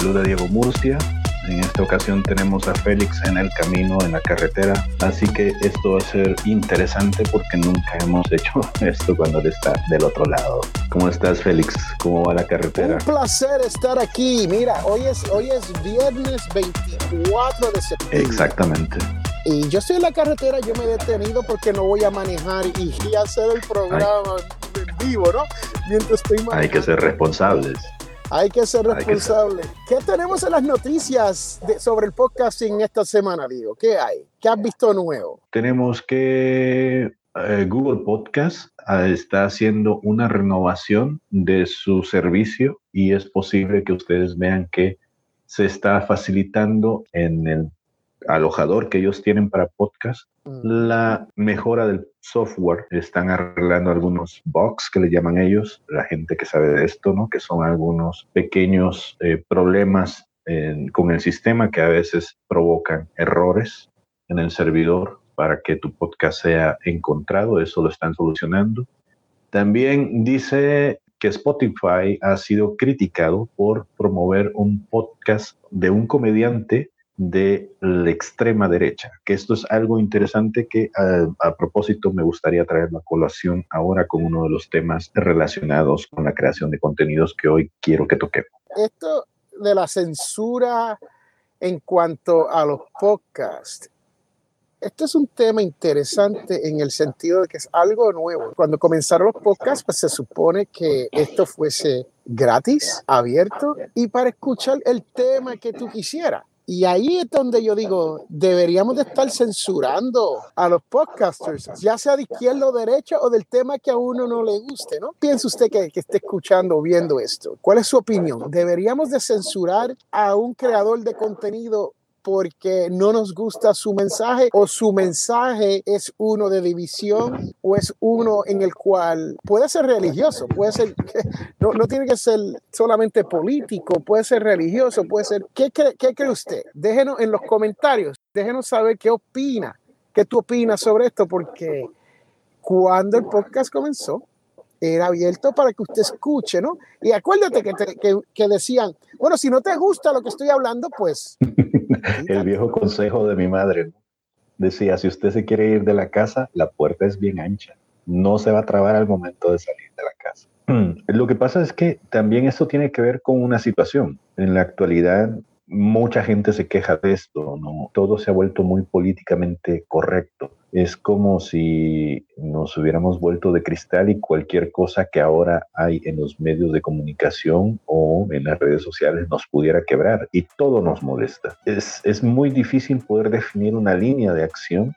saluda Diego Murcia. En esta ocasión tenemos a Félix en el camino, en la carretera. Así que esto va a ser interesante porque nunca hemos hecho esto cuando él está del otro lado. ¿Cómo estás, Félix? ¿Cómo va la carretera? Un placer estar aquí. Mira, hoy es, hoy es viernes 24 de septiembre. Exactamente. Y yo estoy en la carretera, yo me he detenido porque no voy a manejar y, hacer el programa en vivo, ¿no? Mientras estoy manejando. Hay que ser responsables. Hay que ser responsable. ¿Qué tenemos en las noticias sobre el podcasting esta semana, Diego? ¿Qué hay? ¿Qué has visto nuevo? Tenemos que eh, Google Podcast ah, está haciendo una renovación de su servicio y es posible que ustedes vean que se está facilitando en el alojador que ellos tienen para podcast, mm. la mejora del software. Están arreglando algunos bugs que le llaman ellos, la gente que sabe de esto, ¿no? Que son algunos pequeños eh, problemas con el sistema que a veces provocan errores en el servidor para que tu podcast sea encontrado. Eso lo están solucionando. También dice que Spotify ha sido criticado por promover un podcast de un comediante de la extrema derecha, que esto es algo interesante que a, propósito me gustaría traer la colación ahora con uno de los temas relacionados con la creación de contenidos que hoy quiero que toquemos. Esto de la censura en cuanto a los podcasts, esto es un tema interesante en el sentido de que es algo nuevo. Cuando comenzaron los podcasts, pues se supone que esto fuese gratis, abierto y para escuchar el tema que tú quisieras. Y ahí es donde yo digo, deberíamos de estar censurando a los podcasters, ya sea de izquierda o derecha o del tema que a uno no le guste, ¿no? Piensa usted que, que esté escuchando o viendo esto. ¿Cuál es su opinión? ¿Deberíamos de censurar a un creador de contenido porque no nos gusta su mensaje o su mensaje es uno de división o es uno en el cual puede ser religioso, puede ser, no, no tiene que ser solamente político, puede ser religioso, puede ser, ¿qué cree, qué cree usted? Déjenos en los comentarios, déjenos saber qué opina, qué tú opinas sobre esto, porque cuando el podcast comenzó, era abierto para que usted escuche, ¿no? Y acuérdate que, que, que, decían, bueno, si no te gusta lo que estoy hablando, pues... El viejo consejo de mi madre decía, si usted se quiere ir de la casa, la puerta es bien ancha, no se va a trabar al momento de salir de la casa. Lo que pasa es que también esto tiene que ver con una situación. En la actualidad mucha gente se queja de esto, ¿no? Todo se ha vuelto muy políticamente correcto. Es como si nos hubiéramos vuelto de cristal y cualquier cosa que ahora hay en los medios de comunicación o en las redes sociales nos pudiera quebrar y todo nos molesta. Es, es muy difícil poder definir una línea de acción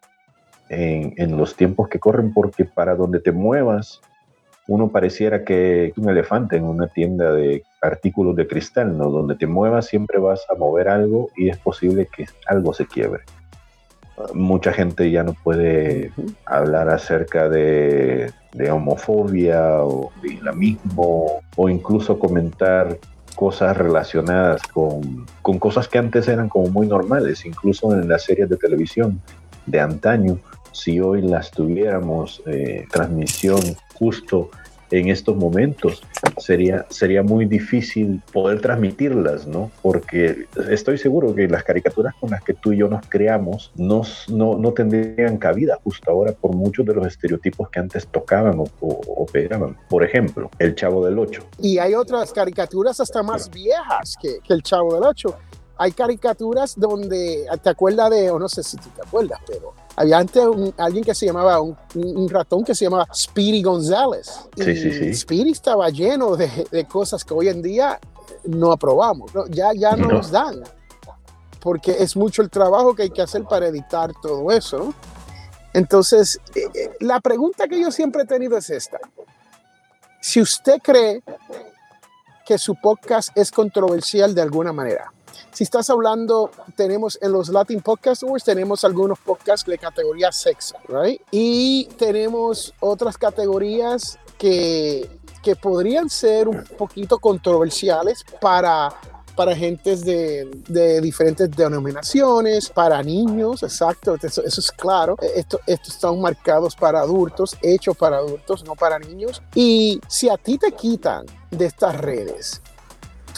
en, en los tiempos que corren porque para donde te muevas uno pareciera que un elefante en una tienda de artículos de cristal, ¿no? Donde te muevas siempre vas a mover algo y es posible que algo se quiebre. Mucha gente ya no puede hablar acerca de, homofobia o de islamismo o incluso comentar cosas relacionadas con, con cosas que antes eran como muy normales, incluso en las series de televisión de antaño. Si hoy las tuviéramos eh, transmisión justo en estos momentos, sería, sería muy difícil poder transmitirlas, ¿no? Porque estoy seguro que las caricaturas con las que tú y yo nos creamos no, no, tendrían cabida justo ahora por muchos de los estereotipos que antes tocaban o, o, pegaban. Por ejemplo, El Chavo del Ocho. Y hay otras caricaturas hasta más viejas que, que El Chavo del Ocho. Hay caricaturas donde, ¿te acuerdas de, o no sé si tú te acuerdas, pero había antes alguien que se llamaba, un, ratón que se llamaba Speedy González. Sí, sí, sí. Speedy estaba lleno de, cosas que hoy en día no aprobamos, ya, ya no, nos dan, porque es mucho el trabajo que hay que hacer para editar todo eso. Entonces, eh, eh, la pregunta que yo siempre he tenido es esta. Si usted cree que su podcast es controversial de alguna manera, si estás hablando, tenemos en los Latin Podcast Awards, tenemos algunos podcasts de categoría sexo, right? Y tenemos otras categorías que, que podrían ser un poquito controversiales para para gentes de, de, diferentes denominaciones, para niños, exacto, eso, es claro. Esto, estos están marcados para adultos, hechos para adultos, no para niños. Y si a ti te quitan de estas redes,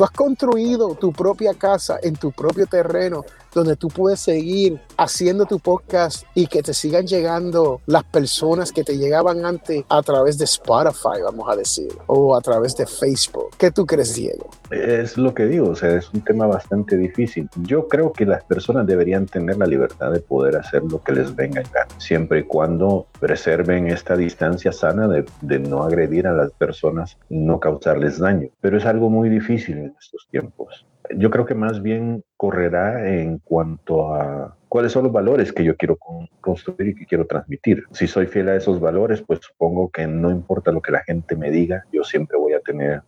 tú has construido tu propia casa en tu propio terreno donde tú puedes seguir haciendo tu podcast y que te sigan llegando las personas que te llegaban antes a través de Spotify, vamos a decir, o a través de Facebook. ¿Qué tú crees, Diego? Es lo que digo, o sea, es un tema bastante difícil. Yo creo que las personas deberían tener la libertad de poder hacer lo que les venga en gana, siempre y cuando preserven esta distancia sana de, de no agredir a las personas, no causarles daño. Pero es algo muy difícil en estos tiempos yo creo que más bien correrá en cuanto a cuáles son los valores que yo quiero construir y que quiero transmitir. Si soy fiel a esos valores, pues supongo que no importa lo que la gente me diga, yo siempre voy a tener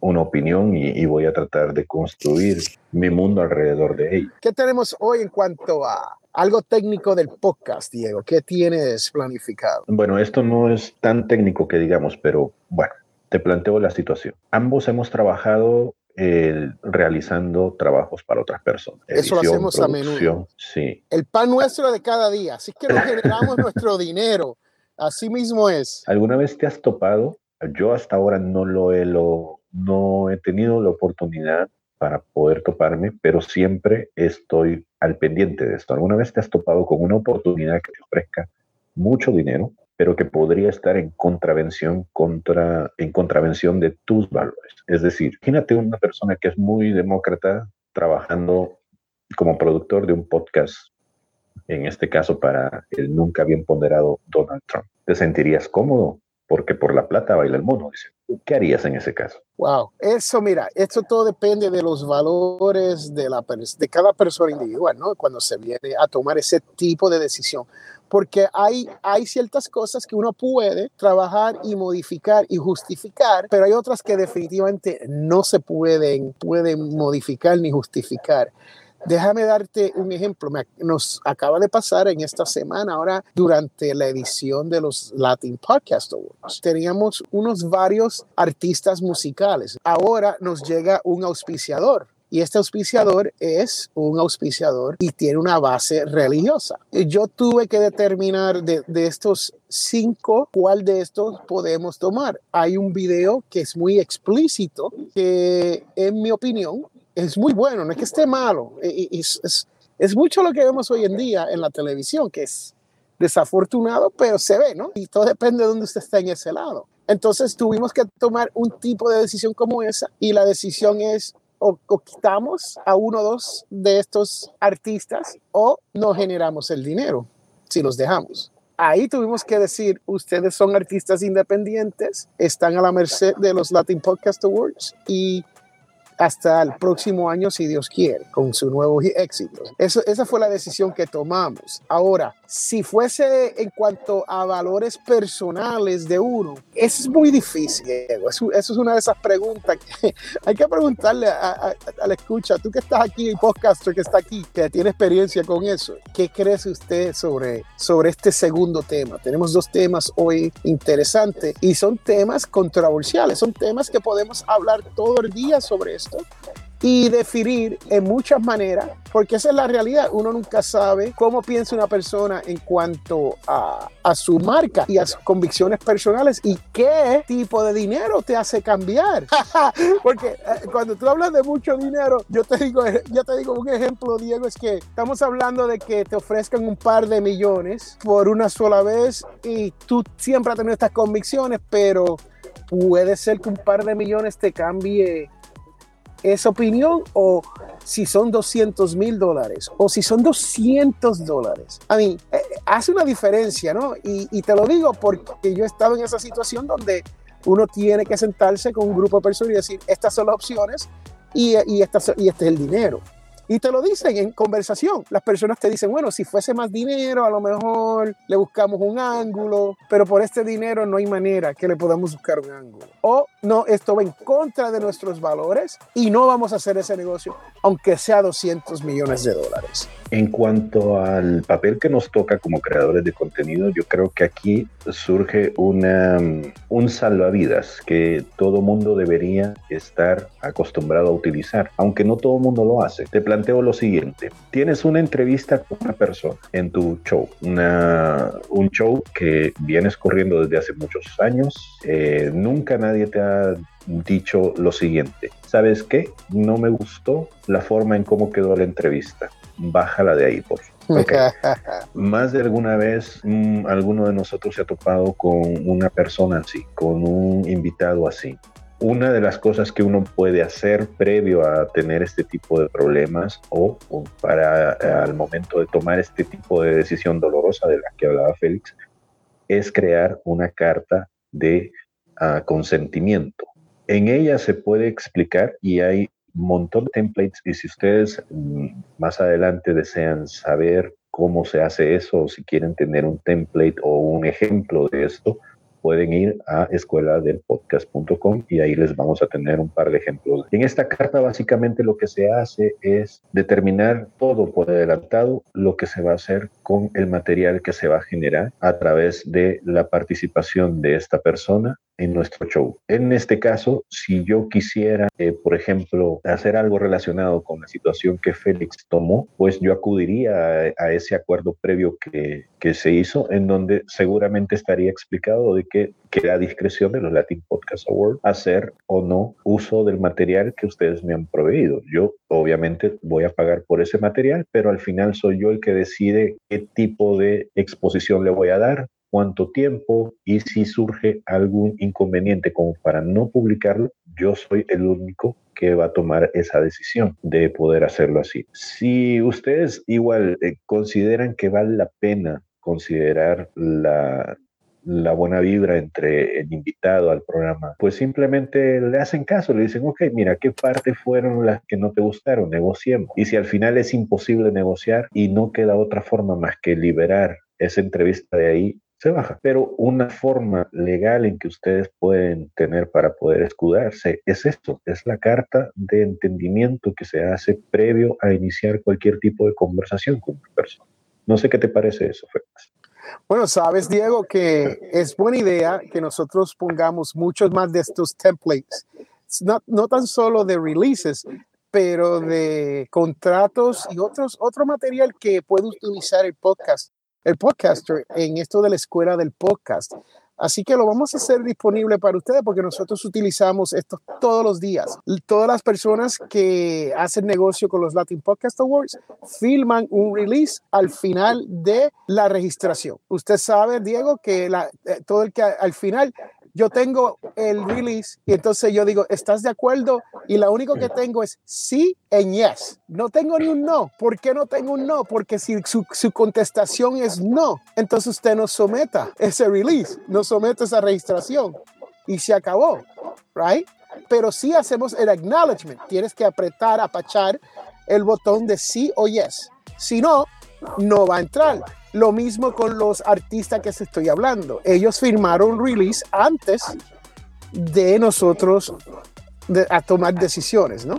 una opinión y, voy a tratar de construir mi mundo alrededor de ello. ¿Qué tenemos hoy en cuanto a algo técnico del podcast, Diego? ¿Qué tienes planificado? Bueno, esto no es tan técnico que digamos, pero bueno, te planteo la situación. Ambos hemos trabajado realizando trabajos para otras personas. Eso lo hacemos a menudo. Sí. El pan nuestro de cada día. Así que nos generamos nuestro dinero. Así mismo es. ¿Alguna vez te has topado? Yo hasta ahora no lo he, lo, no he tenido la oportunidad para poder toparme, pero siempre estoy al pendiente de esto. ¿Alguna vez te has topado con una oportunidad que te ofrezca mucho dinero, pero que podría estar en contravención, contra, en contravención de tus valores. Es decir, imagínate una persona que es muy demócrata trabajando como productor de un podcast, en este caso para el nunca bien ponderado Donald Trump. ¿Te sentirías cómodo? Porque por la plata baila el mono, dice. ¿Qué harías en ese caso? Wow, eso mira, esto todo depende de los valores de, la, de cada persona individual, ¿no? Cuando se viene a tomar ese tipo de decisión porque hay, hay ciertas cosas que uno puede trabajar y modificar y justificar, pero hay otras que definitivamente no se pueden, pueden modificar ni justificar. Déjame darte un ejemplo. nos acaba de pasar en esta semana, ahora durante la edición de los Latin Podcast Awards. Teníamos unos varios artistas musicales. Ahora nos llega un auspiciador y este auspiciador es un auspiciador y tiene una base religiosa. Yo tuve que determinar de, estos cinco cuál de estos podemos tomar. Hay un video que es muy explícito, que en mi opinión es muy bueno, no es que esté malo. Es mucho lo que vemos hoy en día en la televisión, que es desafortunado, pero se ve, ¿no? Y todo depende de dónde usted está en ese lado. Entonces tuvimos que tomar un tipo de decisión como esa y la decisión es o, quitamos a uno o dos de estos artistas o no generamos el dinero si los dejamos. Ahí tuvimos que decir, ustedes son artistas independientes, están a la merced de los Latin Podcast Awards y hasta el próximo año, si Dios quiere, con su nuevo éxito. Eso, esa fue la decisión que tomamos. Ahora, si fuese en cuanto a valores personales de uno, eso es muy difícil, Diego. Eso, es una de esas preguntas que hay que preguntarle a, la escucha. Tú que estás aquí, el podcaster que está aquí, que tiene experiencia con eso, ¿qué crees usted sobre, sobre este segundo tema? Tenemos dos temas hoy interesantes y son temas controversiales, son temas que podemos hablar todo el día sobre eso y definir en muchas maneras, porque esa es la realidad. Uno nunca sabe cómo piensa una persona en cuanto a, a, su marca y a sus convicciones personales y qué tipo de dinero te hace cambiar. porque eh, cuando tú hablas de mucho dinero, yo te digo, yo te digo un ejemplo, Diego, es que estamos hablando de que te ofrezcan un par de millones por una sola vez y tú siempre has tenido estas convicciones, pero puede ser que un par de millones te cambie esa opinión o si son 200 mil dólares o si son 200 dólares. A mí, eh, hace una diferencia, ¿no? Y, te lo digo porque yo he estado en esa situación donde uno tiene que sentarse con un grupo de personas y decir, estas son las opciones y, y, y este es el dinero. Y te lo dicen en conversación. Las personas te dicen, bueno, si fuese más dinero, a lo mejor le buscamos un ángulo, pero por este dinero no hay manera que le podamos buscar un ángulo. O no, esto va en contra de nuestros valores y no vamos a hacer ese negocio, aunque sea 200 millones de dólares. En cuanto al papel que nos toca como creadores de contenido, yo creo que aquí surge una, un salvavidas que todo mundo debería estar acostumbrado a utilizar, aunque no todo mundo lo hace. Te planteo lo siguiente, tienes una entrevista con una persona en tu show, un show que vienes corriendo desde hace muchos años, eh, nunca nadie te ha dicho lo siguiente, ¿sabes qué? No me gustó la forma en cómo quedó la entrevista. Bájala de ahí, por favor. Más de alguna vez mm, alguno de nosotros se ha topado con una persona así, con un invitado así. Una de las cosas que uno puede hacer previo a tener este tipo de problemas o, para al momento de tomar este tipo de decisión dolorosa de la que hablaba Félix es crear una carta de ah, consentimiento en ella se puede explicar y hay montón de templates y si ustedes mm, más adelante desean saber cómo se hace eso o si quieren tener un template o un ejemplo de esto, pueden ir a escuela del podcast.com y ahí les vamos a tener un par de ejemplos. En esta carta básicamente lo que se hace es determinar todo por adelantado lo que se va a hacer con el material que se va a generar a través de la participación de esta persona en nuestro show. En este caso, si yo quisiera, eh, por ejemplo, hacer algo relacionado con la situación que Félix tomó, pues yo acudiría a, ese acuerdo previo que, que, se hizo, en donde seguramente estaría explicado de que queda a discreción de los Latin Podcast Awards hacer o no uso del material que ustedes me han proveído. Yo obviamente voy a pagar por ese material, pero al final soy yo el que decide qué tipo de exposición le voy a dar, cuánto tiempo y si surge algún inconveniente como para no publicarlo, yo soy el único que va a tomar esa decisión de poder hacerlo así. Si ustedes igual eh, consideran que vale la pena considerar la, la buena vibra entre el invitado al programa, pues simplemente le hacen caso, le dicen, ok, mira, ¿qué partes fueron las que no te gustaron? Negociemos. Y si al final es imposible negociar y no queda otra forma más que liberar esa entrevista de ahí, baja. Pero una forma legal en que ustedes pueden tener para poder escudarse es esto, es la carta de entendimiento que se hace previo a iniciar cualquier tipo de conversación con una persona. No sé qué te parece eso, Félix. Bueno, sabes, Diego, que es buena idea que nosotros pongamos muchos más de estos templates, no, no tan solo de releases, pero de contratos y otros, otro material que puede utilizar el podcast el podcaster en esto de la escuela del podcast. Así que lo vamos a hacer disponible para ustedes porque nosotros utilizamos esto todos los días. Todas las personas que hacen negocio con los Latin Podcast Awards filman un release al final de la registración. Usted sabe, Diego, que la, eh, todo el que al final yo tengo el release y entonces yo digo, ¿estás de acuerdo? Y lo único que tengo es sí en yes. No tengo ni un no. ¿Por qué no tengo un no? Porque si su, su contestación es no, entonces usted no someta ese release, no somete esa registración y se acabó, right? Pero si hacemos el acknowledgement. Tienes que apretar, apachar el botón de sí o yes. Si no, no va a entrar. Lo mismo con los artistas que se estoy hablando. Ellos firmaron release antes de nosotros a tomar decisiones, ¿no?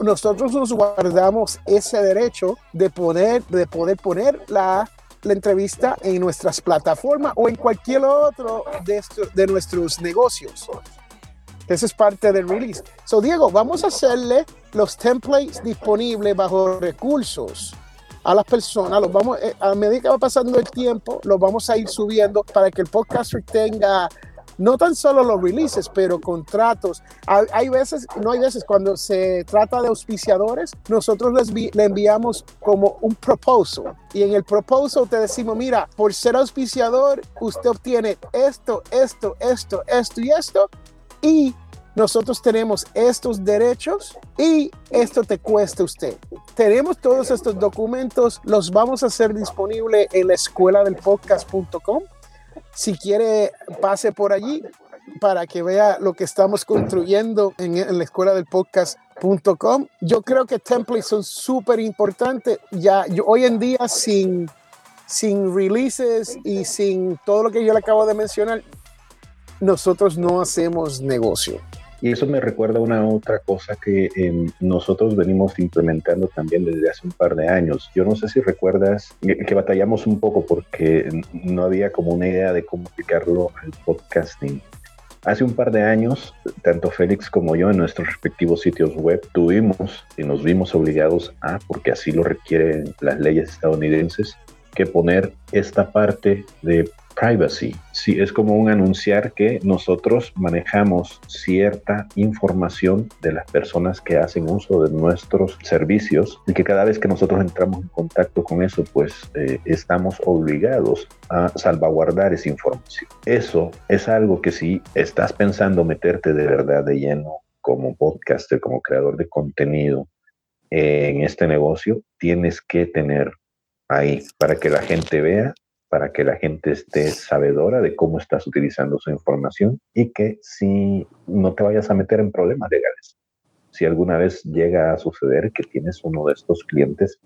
nosotros nos guardamos ese derecho de poder, de poder poner la, entrevista en nuestras plataformas o en cualquier otro de, de nuestros negocios. Eso es parte del release. So, Diego, vamos a hacerle los templates disponibles bajo recursos a las personas, los vamos, eh, a medida que va pasando el tiempo, los vamos a ir subiendo para que el podcaster tenga no tan solo los releases, pero contratos. Hay, veces, no hay veces, cuando se trata de auspiciadores, nosotros les le enviamos como un proposal. Y en el proposal te decimos, mira, por ser auspiciador, usted obtiene esto, esto, esto, esto y esto. Y nosotros tenemos estos derechos y esto te cuesta usted. Tenemos todos estos documentos, los vamos a hacer disponibles en la escuela del podcast.com. Si quiere, pase por allí para que vea lo que estamos construyendo en, la escuela del podcast.com. Yo creo que templates son súper importantes. Ya yo, hoy en día sin, sin releases y sin todo lo que yo le acabo de mencionar, nosotros no hacemos negocio Y eso me recuerda a una otra cosa que em, nosotros venimos implementando también desde hace un par de años. Yo no sé si recuerdas que batallamos un poco porque no había como una idea de cómo aplicarlo al podcasting. Hace un par de años, tanto Félix como yo en nuestros respectivos sitios web tuvimos y nos vimos obligados a, porque así lo requieren las leyes estadounidenses, que poner esta parte de privacy. Sí, es como un anunciar que nosotros manejamos cierta información de las personas que hacen uso de nuestros servicios y que cada vez que nosotros entramos en contacto con eso, pues eh, estamos obligados a salvaguardar esa información. Eso es algo que si estás pensando meterte de verdad de lleno como podcaster, como creador de contenido en este negocio, tienes que tener ahí para que la gente vea para que la gente esté sabedora de cómo estás utilizando su información y que si no te vayas a meter en problemas legales. Si alguna vez llega a suceder que tienes uno de estos clientes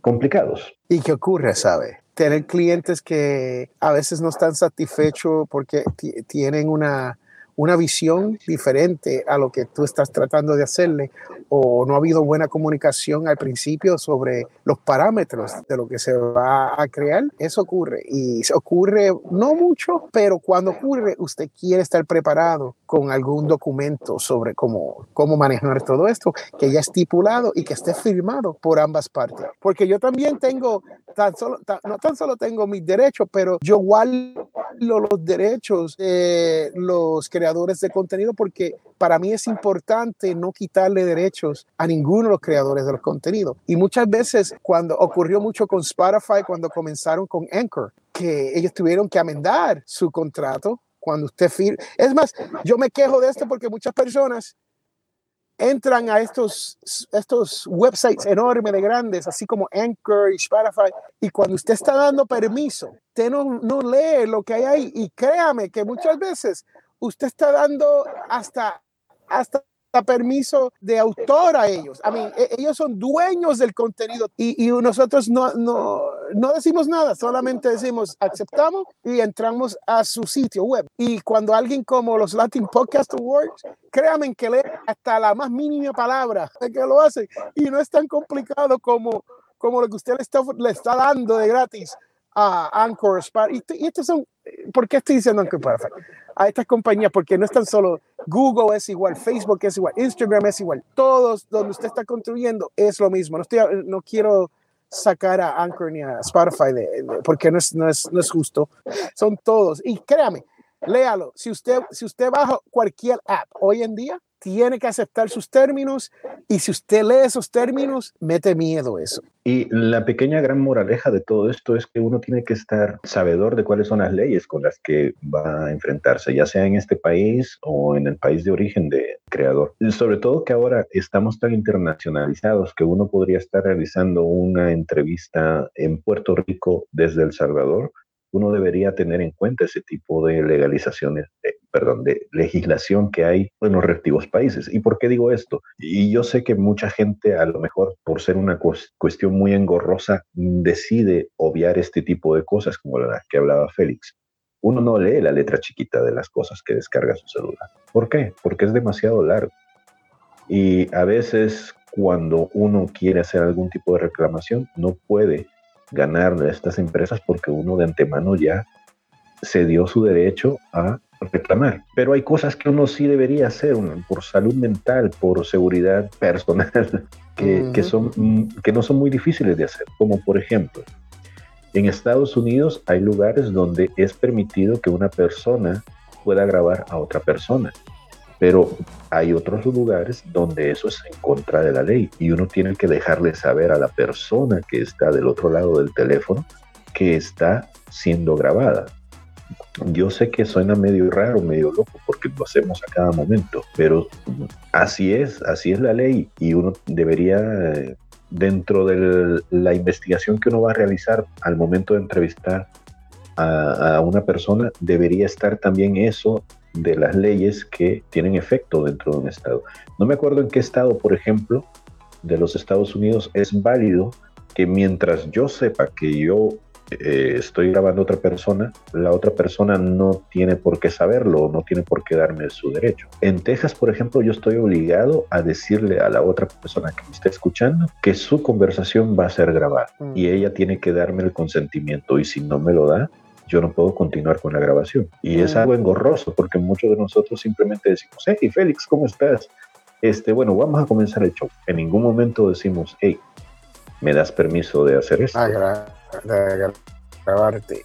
complicados. ¿Y qué ocurre, sabe? Tener clientes que a veces no están satisfechos porque tienen una una visión diferente a lo que tú estás tratando de hacerle o no ha habido buena comunicación al principio sobre los parámetros de lo que se va a crear, eso ocurre y ocurre no mucho, pero cuando ocurre usted quiere estar preparado con algún documento sobre cómo, cómo manejar todo esto que ya estipulado y que esté firmado por ambas partes. Porque yo también tengo, tan solo, no tan solo tengo mis derechos, pero yo igual los derechos de los creadores de contenido porque para mí es importante no quitarle derechos a ninguno de los creadores de los contenidos. Y muchas veces cuando ocurrió mucho con Spotify, cuando comenzaron con Anchor, que ellos tuvieron que amendar su contrato cuando usted firma. Es más, yo me quejo de esto porque muchas personas entran a estos, estos websites enormes de grandes, así como Anchor y Spotify, y cuando usted está dando permiso, usted no, no lee lo que hay ahí. Y créame que muchas veces usted está dando hasta, hasta permiso de autor a ellos. Mí, e, ellos son dueños del contenido y, y nosotros no, no, no, decimos nada, solamente decimos aceptamos y entramos a su sitio web. Y cuando alguien como los Latin Podcast Awards, créanme que lee hasta la más mínima palabra que lo hace y no es tan complicado como, como lo que usted le está, le está dando de gratis a Anchor, Y, y estos son, ¿por qué estoy diciendo Anchor Spotify? A estas compañías, porque no es tan solo Google es igual, Facebook es igual, Instagram es igual, todos donde usted está construyendo es lo mismo. No, estoy, no quiero sacar a Anchor ni a Spotify porque no es, no, es, no es justo. Son todos. Y créame, léalo. Si usted, si usted baja cualquier app hoy en día, tiene que aceptar sus términos y si usted lee esos términos, mete miedo eso. Y la pequeña gran moraleja de todo esto es que uno tiene que estar sabedor de cuáles son las leyes con las que va a enfrentarse, ya sea en este país o en el país de origen de creador. sobre todo que ahora estamos tan internacionalizados que uno podría estar realizando una entrevista en Puerto Rico desde El Salvador uno debería tener en cuenta ese tipo de legalizaciones, perdón, de legislación que hay en los respectivos países. ¿Y por qué digo esto? Y yo sé que mucha gente, a lo mejor por ser una cuestión muy engorrosa, decide obviar este tipo de cosas como la que hablaba Félix. Uno no lee la letra chiquita de las cosas que descarga su celular. ¿Por qué? Porque es demasiado largo. Y a veces cuando uno quiere hacer algún tipo de reclamación, no puede ganar de estas empresas porque uno de antemano ya se dio su derecho a reclamar. Pero hay cosas que uno sí debería hacer por salud mental, por seguridad personal, que, que, son, que no son muy difíciles de hacer. Como por ejemplo, en Estados Unidos hay lugares donde es permitido que una persona pueda grabar a otra persona. Pero hay otros lugares donde eso es en contra de la ley y uno tiene que dejarle saber a la persona que está del otro lado del teléfono que está siendo grabada. Yo sé que suena medio raro, medio loco, porque lo hacemos a cada momento, pero así es, así es la ley y uno debería, dentro de la investigación que uno va a realizar al momento de entrevistar a, a una persona, debería estar también eso de las leyes que tienen efecto dentro de un estado. No me acuerdo en qué estado, por ejemplo, de los Estados Unidos es válido que mientras yo sepa que yo eh, estoy grabando a otra persona, la otra persona no tiene por qué saberlo, no tiene por qué darme su derecho. En Texas, por ejemplo, yo estoy obligado a decirle a la otra persona que me está escuchando que su conversación va a ser grabada mm. y ella tiene que darme el consentimiento y si no me lo da, yo no puedo continuar con la grabación. Y es algo engorroso porque muchos de nosotros simplemente decimos, hey Félix, ¿cómo estás? Este, bueno, vamos a comenzar el show. En ningún momento decimos, hey, ¿me das permiso de hacer esto? de grabarte.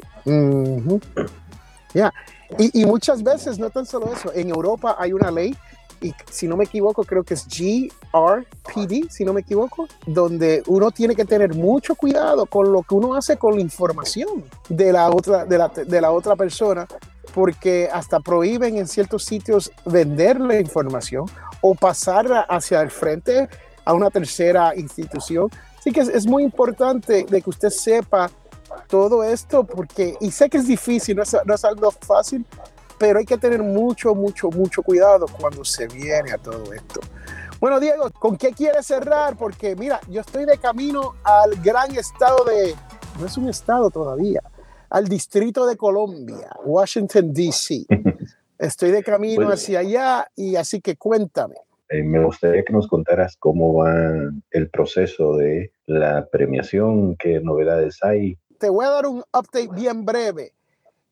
Ya, y, y, muchas veces, no tan solo eso, en Europa hay una ley, y si no me equivoco, creo que es GRPD, si no me equivoco, donde uno tiene que tener mucho cuidado con lo que uno hace con la información de la otra, de la, de la otra persona, porque hasta prohíben en ciertos sitios vender la información o pasarla hacia el frente a una tercera institución. Así que es, muy importante de que usted sepa todo esto porque, y sé que es difícil, no es, no es algo fácil, pero hay que tener mucho, mucho, mucho cuidado cuando se viene a todo esto. Bueno, Diego, ¿con qué quieres cerrar? Porque mira, yo estoy de camino al gran estado de, no es un estado todavía, al distrito de Colombia, Washington, D.C. Estoy de camino hacia allá y así que cuéntame. Eh, me gustaría que nos contaras cómo va el proceso de la premiación, qué novedades hay. Te voy a dar un update bien breve.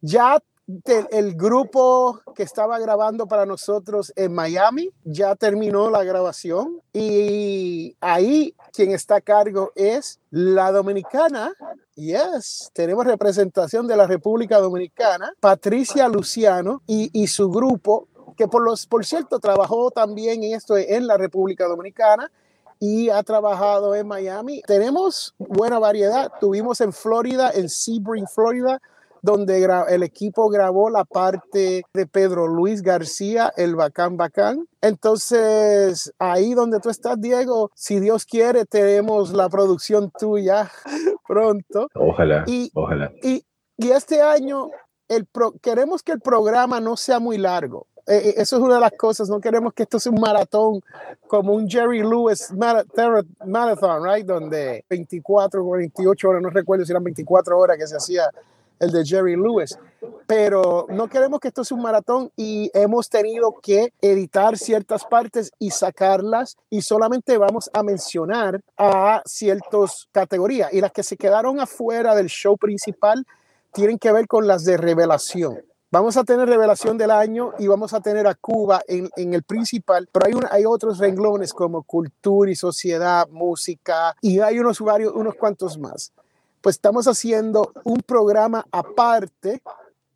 Ya el grupo que estaba grabando para nosotros en Miami ya terminó la grabación y ahí quien está a cargo es la dominicana. Yes, tenemos representación de la República Dominicana, Patricia Luciano y, y su grupo, que por, los, por cierto trabajó también en esto en la República Dominicana y ha trabajado en Miami. Tenemos buena variedad. Tuvimos en Florida, en Sebring, Florida, donde el equipo grabó la parte de Pedro Luis García, el Bacán Bacán. Entonces, ahí donde tú estás, Diego, si Dios quiere, tenemos la producción tuya pronto. Ojalá, y, ojalá. Y, y este año el queremos que el programa no sea muy largo. Eh, eh, eso es una de las cosas, no queremos que esto sea un maratón como un Jerry Lewis marathon, right? Donde 24, 48 horas, no recuerdo si eran 24 horas que se hacía el de Jerry Lewis. Pero no queremos que esto sea un maratón y hemos tenido que editar ciertas partes y sacarlas y solamente vamos a mencionar a ciertas categorías y las que se quedaron afuera del show principal tienen que ver con las de revelación. Vamos a tener revelación del año y vamos a tener a Cuba en, el principal, pero hay, hay otros renglones como cultura y sociedad, música y hay unos varios, unos cuantos más pues estamos haciendo un programa aparte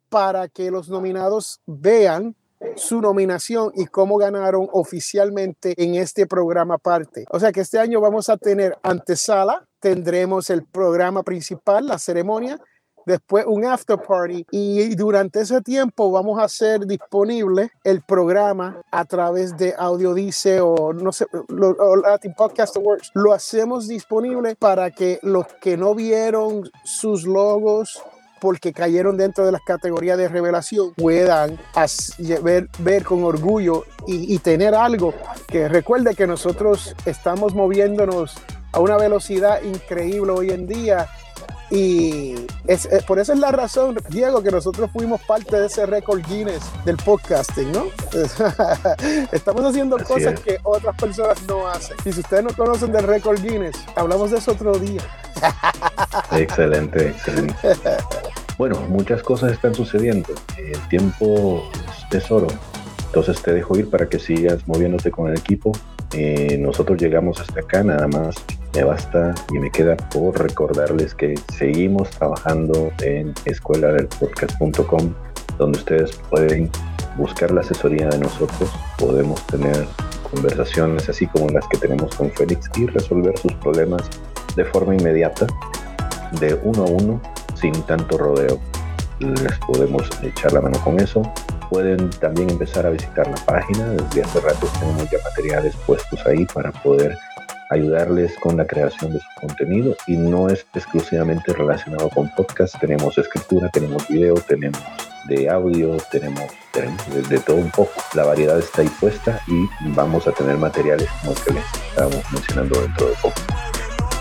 para que los nominados vean su nominación y cómo ganaron oficialmente en este programa aparte. O sea que este año vamos a tener antesala, tendremos el programa principal, la ceremonia, después un after party y durante ese tiempo vamos a hacer disponible el programa a través de Audiodice o no sé, o Latin Podcast Awards. Lo hacemos disponible para que los que no vieron sus logos porque cayeron dentro de las categorías de revelación, puedan ver, ver con orgullo y, tener algo que recuerde que nosotros estamos moviéndonos a una velocidad increíble hoy en día y es, eh, por eso es la razón, Diego, que nosotros fuimos parte de ese récord Guinness del podcasting, ¿no? Estamos haciendo cosas que otras personas no hacen. Y si ustedes no conocen del récord Guinness, hablamos de eso otro día. excelente, excelente. Bueno, muchas cosas están sucediendo. El tiempo es tesoro. Entonces te dejo ir para que sigas moviéndote con el equipo. Eh, nosotros llegamos hasta acá, nada más me basta y me queda por recordarles que seguimos trabajando en escuela del podcast.com donde ustedes pueden buscar la asesoría de nosotros, podemos tener conversaciones así como las que tenemos con Félix y resolver sus problemas de forma inmediata, de uno a uno, sin tanto rodeo. Les podemos echar la mano con eso. Pueden también empezar a visitar la página. Desde hace rato tenemos ya materiales puestos ahí para poder ayudarles con la creación de su contenido y no es exclusivamente relacionado con podcast. Tenemos escritura, tenemos video, tenemos de audio, tenemos, de, todo un poco. La variedad está ahí puesta y vamos a tener materiales como que les estamos mencionando dentro de poco.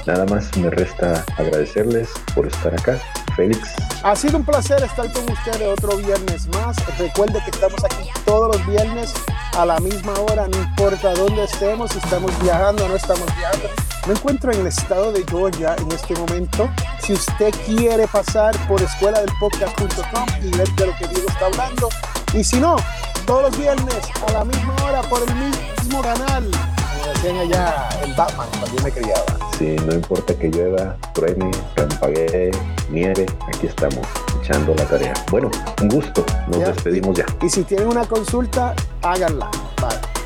Nada más me resta agradecerles por estar acá Félix. Ha sido un placer estar con ustedes otro viernes más. Recuerde que estamos aquí todos los viernes a la misma hora, no importa dónde estemos, si estamos viajando o no estamos viajando. Me encuentro en el estado de Georgia en este momento. Si usted quiere pasar por escuela del podcast.com y ver de lo que Diego está hablando, y si no, todos los viernes a la misma hora por el mismo canal. Allá en Batman cuando yo me criaba. Sí, no importa que llueva, truene, campaguee, nieve, aquí estamos echando la tarea. Bueno, un gusto, nos Ya. despedimos ya. Y si tienen una consulta, háganla. Bye.